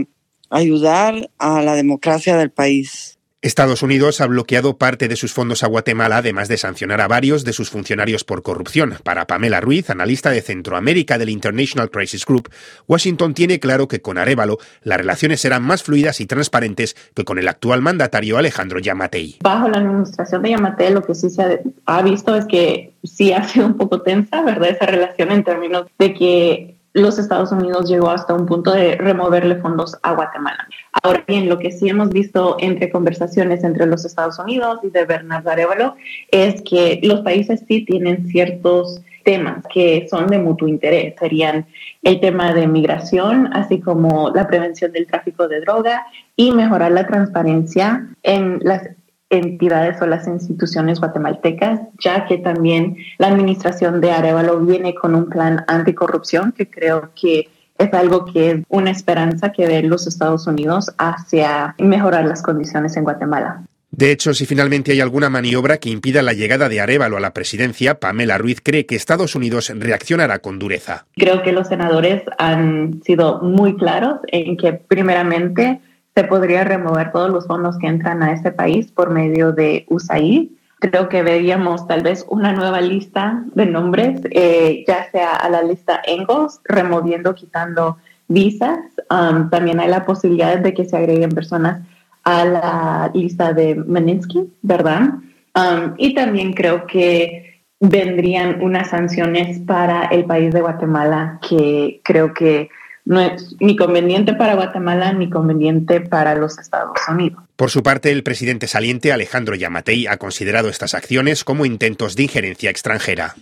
ayudar a la democracia del país. Estados Unidos ha bloqueado parte de sus fondos a Guatemala, además de sancionar a varios de sus funcionarios por corrupción. Para Pamela Ruiz, analista de Centroamérica del International Crisis Group, Washington tiene claro que con Arevalo las relaciones serán más fluidas y transparentes que con el actual mandatario Alejandro Yamatei. Bajo la administración de Yamatei lo que sí se ha visto es que sí ha sido un poco tensa, ¿verdad? Esa relación en términos de que los Estados Unidos llegó hasta un punto de removerle fondos a Guatemala. Ahora bien, lo que sí hemos visto entre conversaciones entre los Estados Unidos y de Bernardo Arevalo es que los países sí tienen ciertos temas que son de mutuo interés. Serían el tema de migración, así como la prevención del tráfico de droga y mejorar la transparencia en las entidades o las instituciones guatemaltecas, ya que también la administración de Arevalo viene con un plan anticorrupción que creo que es algo que es una esperanza que ven los Estados Unidos hacia mejorar las condiciones en Guatemala. De hecho, si finalmente hay alguna maniobra que impida la llegada de Arevalo a la presidencia, Pamela Ruiz cree que Estados Unidos reaccionará con dureza. Creo que los senadores han sido muy claros en que, primeramente, se podría remover todos los fondos que entran a este país por medio de USAID. Creo que veríamos tal vez una nueva lista de nombres, eh, ya sea a la lista ENGOS, removiendo, quitando visas. Um, también hay la posibilidad de que se agreguen personas a la lista de Meninsky, ¿verdad? Um, y también creo que vendrían unas sanciones para el país de Guatemala que creo que no es ni conveniente para Guatemala ni conveniente para los Estados Unidos. Por su parte, el presidente saliente Alejandro Yamatei ha considerado estas acciones como intentos de injerencia extranjera.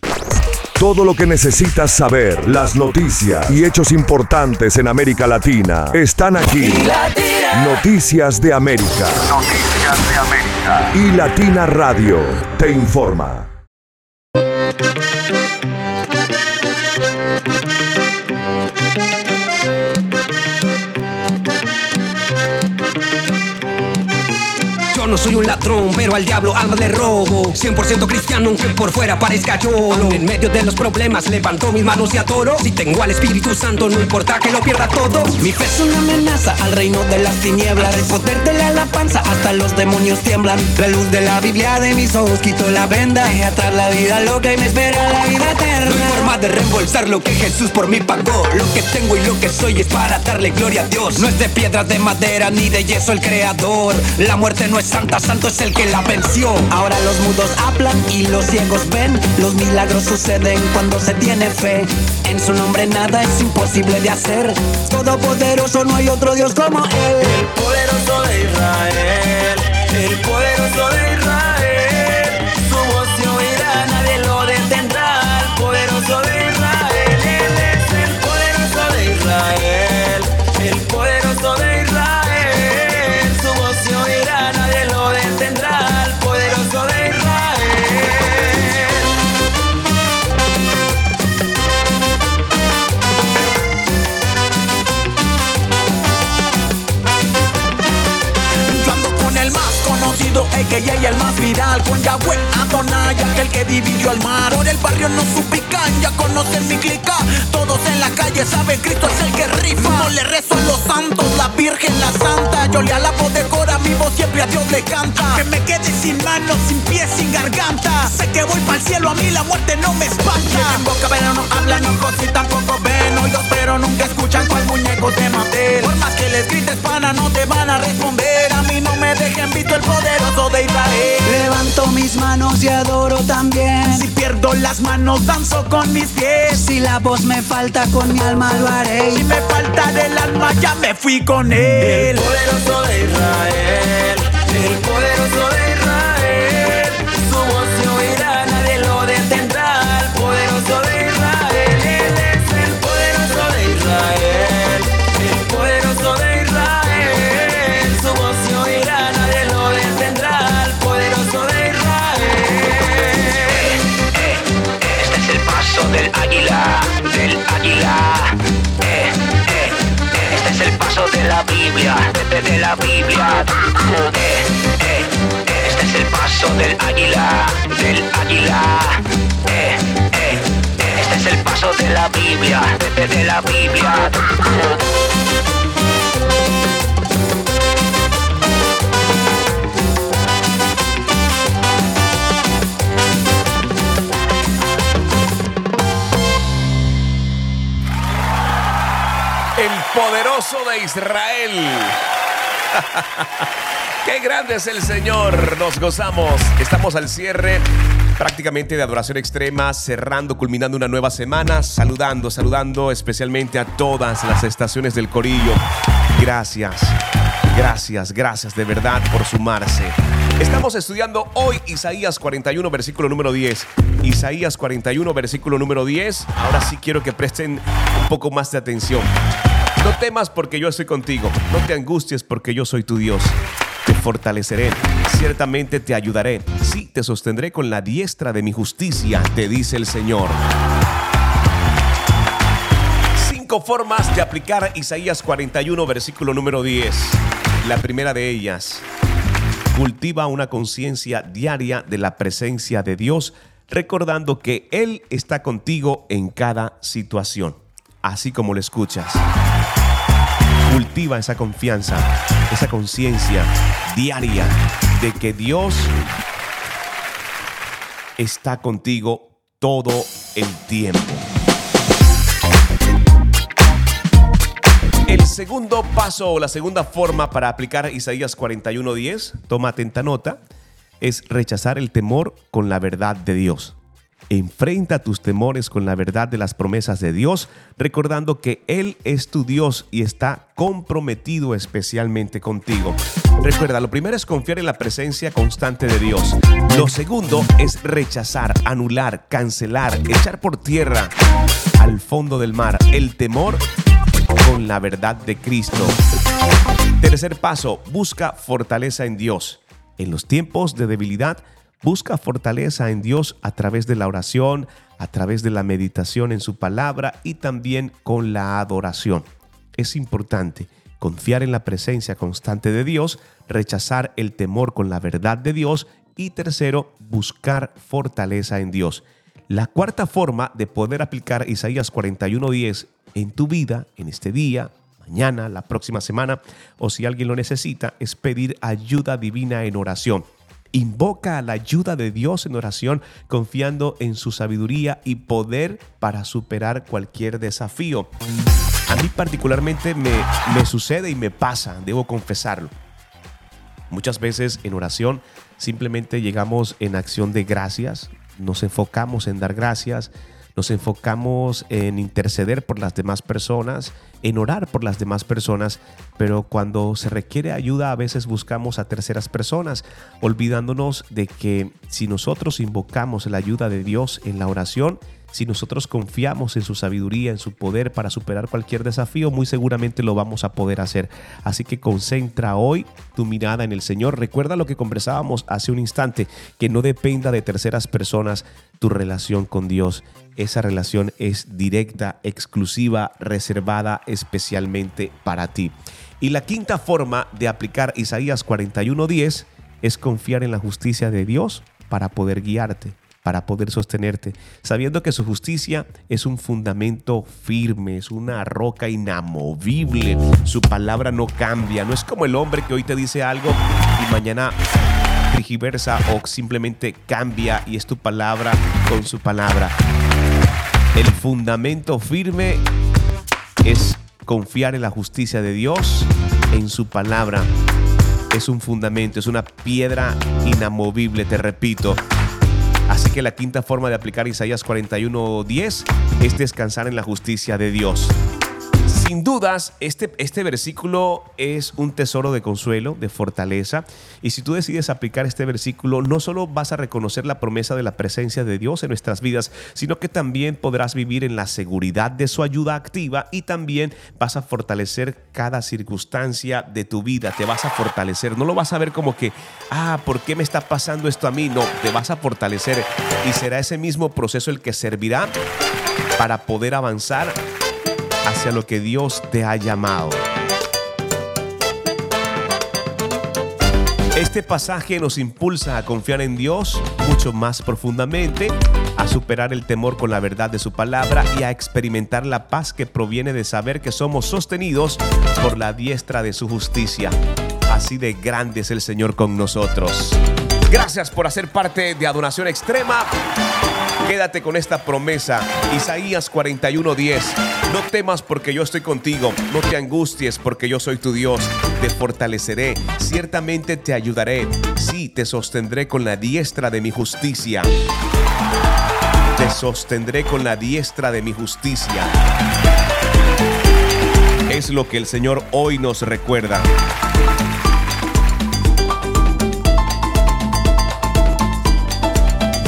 Todo lo que necesitas saber, las noticias y hechos importantes en América Latina están aquí. Noticias de América. Noticias de América. Y Latina Radio te informa. Soy un ladrón, pero al diablo alma le robo. 100% cristiano, aunque por fuera parezca cholo. En medio de los problemas levanto mis manos y adoro. Si tengo al Espíritu Santo, no importa que lo pierda todo. Mi fe es una amenaza al reino de las tinieblas. El poder de la panza, hasta los demonios tiemblan. La luz de la Biblia de mis ojos quito la venda. Deje atrás la vida loca y me espera la vida eterna. No hay forma de reembolsar lo que Jesús por mí pagó. Lo que tengo y lo que soy es para darle gloria a Dios. No es de piedras de madera ni de yeso el creador. La muerte no es santa, santo es el que la venció. Ahora los mudos hablan y los ciegos ven. Los milagros suceden cuando se tiene fe. En su nombre nada es imposible de hacer. Todopoderoso, no hay otro Dios como Él. El poderoso de Israel, el poderoso de Israel. Con Yahweh Adonai, aquel que dividió el mar. Por el barrio no ya conocen mi clica. Todos en la calle saben Cristo es el que rifa. No le rezo a los santos, la virgen, la santa. Yo le alabo de cora, mi voz siempre a Dios le canta. Que me quede sin manos, sin pies, sin garganta. Sé que voy para el cielo, a mí la muerte no me espanta. En boca pero no hablan ojos y tampoco ven. Oídos pero nunca escuchan cual muñeco de Mattel Por más que les grites pana no te van a responder. A mí no me dejen visto el poderoso de Israel. Levanto mis manos y adoro también. Si pierdo las manos danzo con mis pies. Si la voz me falta con mi alma lo haré. Si me falta del alma ya me fui con él. El poderoso de Israel El poderoso de la Biblia, de, la Biblia. Eh, eh, este es el paso del águila, del águila. Eh, eh, este es el paso de la Biblia, de, de la Biblia. Israel. Qué grande es el Señor. Nos gozamos. Estamos al cierre prácticamente de adoración extrema, cerrando, culminando una nueva semana, saludando, saludando especialmente a todas las estaciones del Corillo. Gracias, gracias, gracias de verdad por sumarse. Estamos estudiando hoy Isaías 41, versículo número 10. Isaías 41, versículo número 10. Ahora sí quiero que presten un poco más de atención. No temas porque yo estoy contigo. No te angusties porque yo soy tu Dios. Te fortaleceré. Ciertamente te ayudaré. Sí, te sostendré con la diestra de mi justicia, te dice el Señor. Cinco formas de aplicar Isaías 41, versículo número 10. La primera de ellas, cultiva una conciencia diaria de la presencia de Dios, recordando que Él está contigo en cada situación, así como lo escuchas. Cultiva esa confianza, esa conciencia diaria de que Dios está contigo todo el tiempo. El segundo paso o la segunda forma para aplicar Isaías 41:10, toma atenta nota, es rechazar el temor con la verdad de Dios. Enfrenta tus temores con la verdad de las promesas de Dios, recordando que Él es tu Dios y está comprometido especialmente contigo. Recuerda, lo primero es confiar en la presencia constante de Dios. Lo segundo es rechazar, anular, cancelar, echar por tierra al fondo del mar el temor con la verdad de Cristo. Tercer paso, busca fortaleza en Dios. En los tiempos de debilidad, busca fortaleza en Dios a través de la oración, a través de la meditación en su palabra y también con la adoración. Es importante confiar en la presencia constante de Dios, rechazar el temor con la verdad de Dios y tercero, buscar fortaleza en Dios. La cuarta forma de poder aplicar Isaías 41:10 en tu vida, en este día, mañana, la próxima semana, o si alguien lo necesita, es pedir ayuda divina en oración. Invoca la ayuda de Dios en oración, confiando en su sabiduría y poder para superar cualquier desafío. A mí particularmente me, me sucede y me pasa, debo confesarlo. Muchas veces en oración simplemente llegamos en acción de gracias, nos enfocamos en dar gracias, nos enfocamos en interceder por las demás personas, en orar por las demás personas, pero cuando se requiere ayuda a veces buscamos a terceras personas, olvidándonos de que si nosotros invocamos la ayuda de Dios en la oración, si nosotros confiamos en su sabiduría, en su poder para superar cualquier desafío, muy seguramente lo vamos a poder hacer. Así que concentra hoy tu mirada en el Señor. Recuerda lo que conversábamos hace un instante, que no dependa de terceras personas tu relación con Dios. Esa relación es directa, exclusiva, reservada especialmente para ti. Y la quinta forma de aplicar Isaías 41:10 es confiar en la justicia de Dios para poder guiarte, para poder sostenerte, sabiendo que su justicia es un fundamento firme, es una roca inamovible, su palabra no cambia, no es como el hombre que hoy te dice algo y mañana trigiversa o simplemente cambia y es tu palabra con su palabra. El fundamento firme es confiar en la justicia de Dios, en su palabra. Es un fundamento, es una piedra inamovible, te repito. Así que la quinta forma de aplicar Isaías 41:10 es descansar en la justicia de Dios. Sin dudas, este, este versículo es un tesoro de consuelo, de fortaleza. Y si tú decides aplicar este versículo, no solo vas a reconocer la promesa de la presencia de Dios en nuestras vidas, sino que también podrás vivir en la seguridad de su ayuda activa y también vas a fortalecer cada circunstancia de tu vida. Te vas a fortalecer. No lo vas a ver como que, ah, ¿por qué me está pasando esto a mí? No, te vas a fortalecer y será ese mismo proceso el que servirá para poder avanzar hacia lo que Dios te ha llamado. Este pasaje nos impulsa a confiar en Dios mucho más profundamente, a superar el temor con la verdad de su palabra y a experimentar la paz que proviene de saber que somos sostenidos por la diestra de su justicia. Así de grande es el Señor con nosotros. Gracias por hacer parte de Adoración Extrema. Quédate con esta promesa. Isaías 41:10. No temas porque yo estoy contigo. No te angusties porque yo soy tu Dios. Te fortaleceré. Ciertamente te ayudaré. Sí, te sostendré con la diestra de mi justicia. Te sostendré con la diestra de mi justicia. Es lo que el Señor hoy nos recuerda.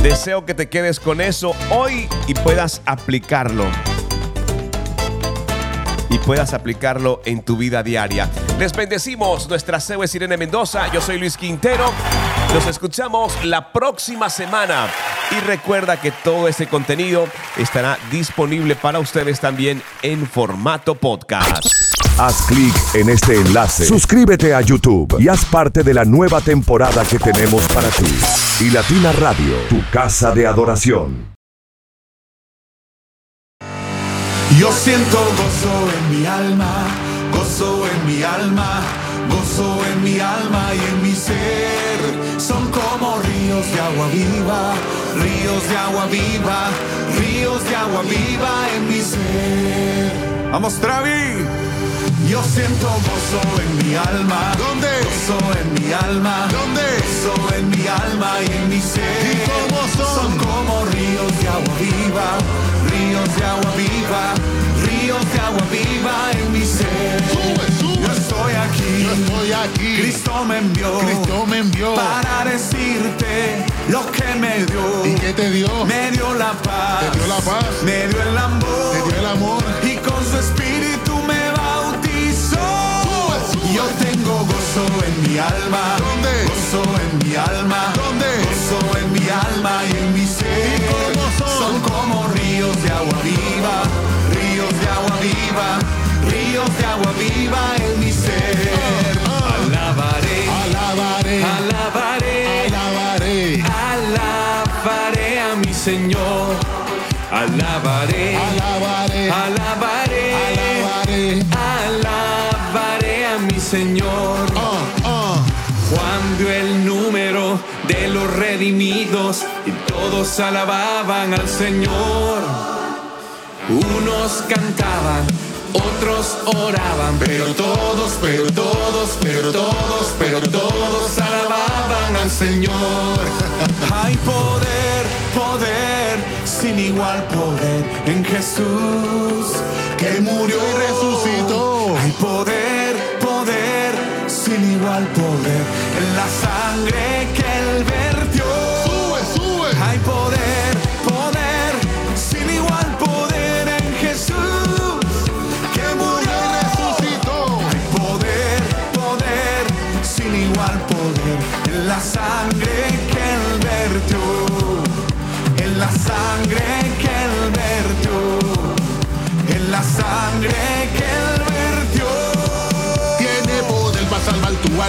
Deseo que te quedes con eso hoy y puedas aplicarlo. Y puedas aplicarlo en tu vida diaria. Les bendecimos. Nuestra CEO es Mendoza. Yo soy Luis Quintero. Nos escuchamos la próxima semana. Y recuerda que todo este contenido estará disponible para ustedes también en formato podcast. Haz clic en este enlace, suscríbete a YouTube y haz parte de la nueva temporada que tenemos para ti. Y Latina Radio, tu casa de adoración. Yo siento gozo en mi alma, gozo en mi alma, gozo en mi alma y en mi ser. Son como ríos de agua viva, ríos de agua viva, ríos de agua viva en mi ser. Vamos, Travi. Yo siento gozo en mi alma. ¿Dónde? Gozo en mi alma. ¿Dónde? Gozo en mi alma y en mi ser. ¿Y cómo son? Son como ríos de agua viva, ríos de agua viva, ríos de agua viva en mi ser. Yo estoy aquí. Yo estoy aquí. Cristo me envió. Cristo me envió. Para decirte lo que me dio. ¿Y qué te dio? Me dio la paz. Te dio la paz. Me dio el amor. Te dio el amor. Y con su espíritu gozo en mi alma. ¿Dónde? Gozo en mi alma. ¿Dónde? Gozo en mi alma y en mi ser. Son como ríos de agua viva. Ríos de agua viva. Ríos de agua viva en mi ser. Alabaré. Alabaré. Alabaré. Alabaré. Alabaré a mi Señor. Alabaré. Alabaré. Alabaré. Alabaré. Alabaré a mi Señor. El número de los redimidos y todos alababan al Señor. Unos cantaban, otros oraban, pero todos, pero todos, pero todos, pero todos alababan al Señor. Hay poder, poder, sin igual poder en Jesús, que murió y resucitó. Hay poder, sin igual poder en la sangre que él vertió. Sube, sube. Hay poder, poder, sin igual poder en Jesús, que murió y resucitó. Hay poder, poder, sin igual poder en la sangre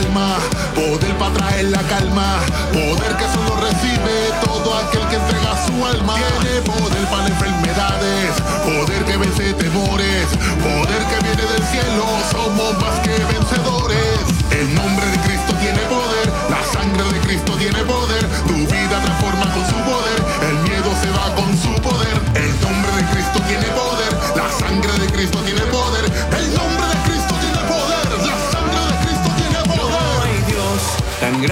poder para traer la calma. Poder que solo recibe todo aquel que entrega su alma. Tiene poder para enfermedades, poder que vence temores, poder que viene del cielo. Somos más que vencedores. El nombre de Cristo tiene poder, la sangre de Cristo tiene poder. Tu vida transforma con su poder, el miedo se va con su poder. El nombre de Cristo tiene poder, la sangre de Cristo tiene poder.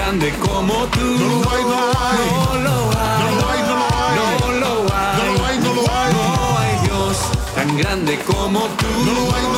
Grande como tú. No lo hay, no lo hay. No lo hay. No lo hay, no lo hay. No lo hay. No hay, Dios tan grande como tú. No lo hay.